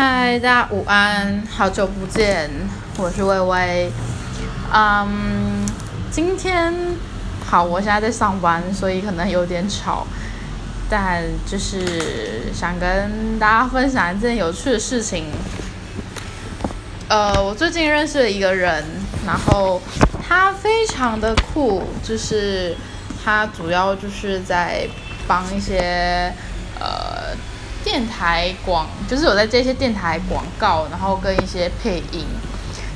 嗨，大家午安，好久不见，我是微微。嗯，今天好，我现在在上班，所以可能有点吵，但就是想跟大家分享一件有趣的事情。呃，我最近认识了一个人，然后他非常的酷，就是他主要就是在帮一些呃。电台广就是有在接一些电台广告，然后跟一些配音。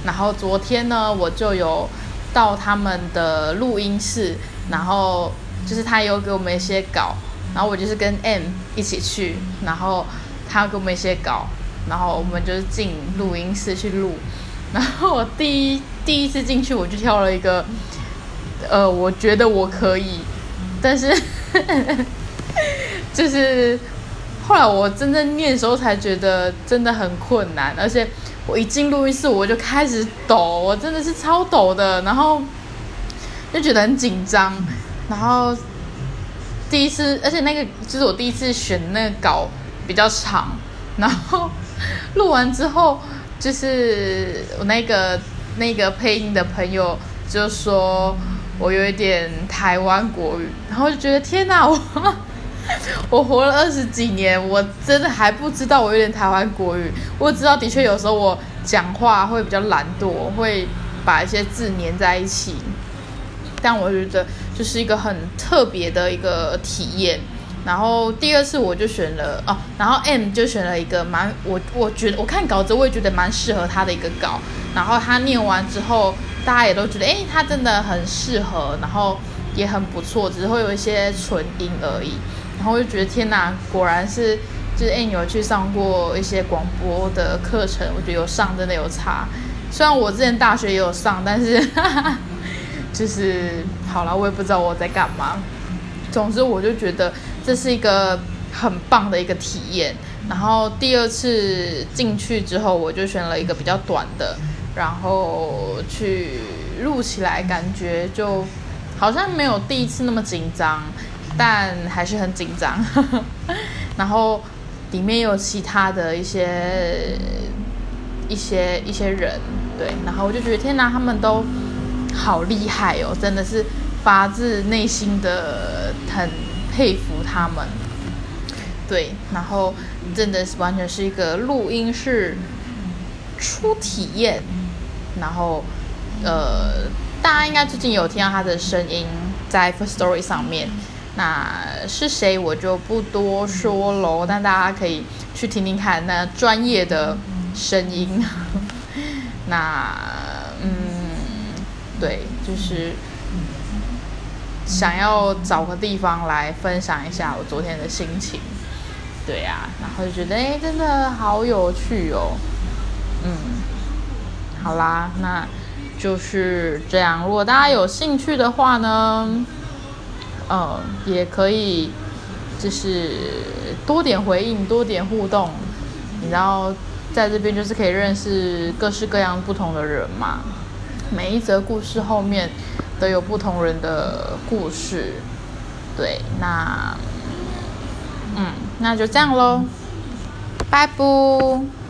然后昨天呢，我就有到他们的录音室，然后就是他有给我们一些稿，然后我就是跟 M 一起去，然后他给我们一些稿，然后我们就是进录音室去录。然后我第一第一次进去，我就挑了一个，呃，我觉得我可以，但是 就是。后来我真正念的时候，才觉得真的很困难，而且我一进录音室我就开始抖，我真的是超抖的，然后就觉得很紧张，然后第一次，而且那个就是我第一次选那个稿比较长，然后录完之后，就是我那个那个配音的朋友就说我有一点台湾国语，然后就觉得天哪，我。我活了二十几年，我真的还不知道我有点台湾国语。我知道，的确有时候我讲话会比较懒惰，会把一些字粘在一起。但我觉得就是一个很特别的一个体验。然后第二次我就选了哦，然后 M 就选了一个蛮我我觉得我看稿子我也觉得蛮适合他的一个稿。然后他念完之后，大家也都觉得哎，他真的很适合，然后也很不错，只是会有一些纯音而已。然后我就觉得天哪，果然是就是哎，有去上过一些广播的课程，我觉得有上真的有差。虽然我之前大学也有上，但是 就是好了，我也不知道我在干嘛。总之，我就觉得这是一个很棒的一个体验。然后第二次进去之后，我就选了一个比较短的，然后去录起来，感觉就好像没有第一次那么紧张。但还是很紧张，然后里面有其他的一些一些一些人，对，然后我就觉得天哪，他们都好厉害哦，真的是发自内心的很佩服他们，对，然后真的是完全是一个录音室初体验，然后呃，大家应该最近有听到他的声音在 First Story 上面。那是谁我就不多说喽，但大家可以去听听看那专业的声音。那嗯，对，就是想要找个地方来分享一下我昨天的心情。对呀，然后就觉得哎，真的好有趣哦。嗯，好啦，那就是这样。如果大家有兴趣的话呢？嗯，也可以，就是多点回应，多点互动，然后在这边就是可以认识各式各样不同的人嘛。每一则故事后面都有不同人的故事，对，那，嗯，那就这样喽，拜拜。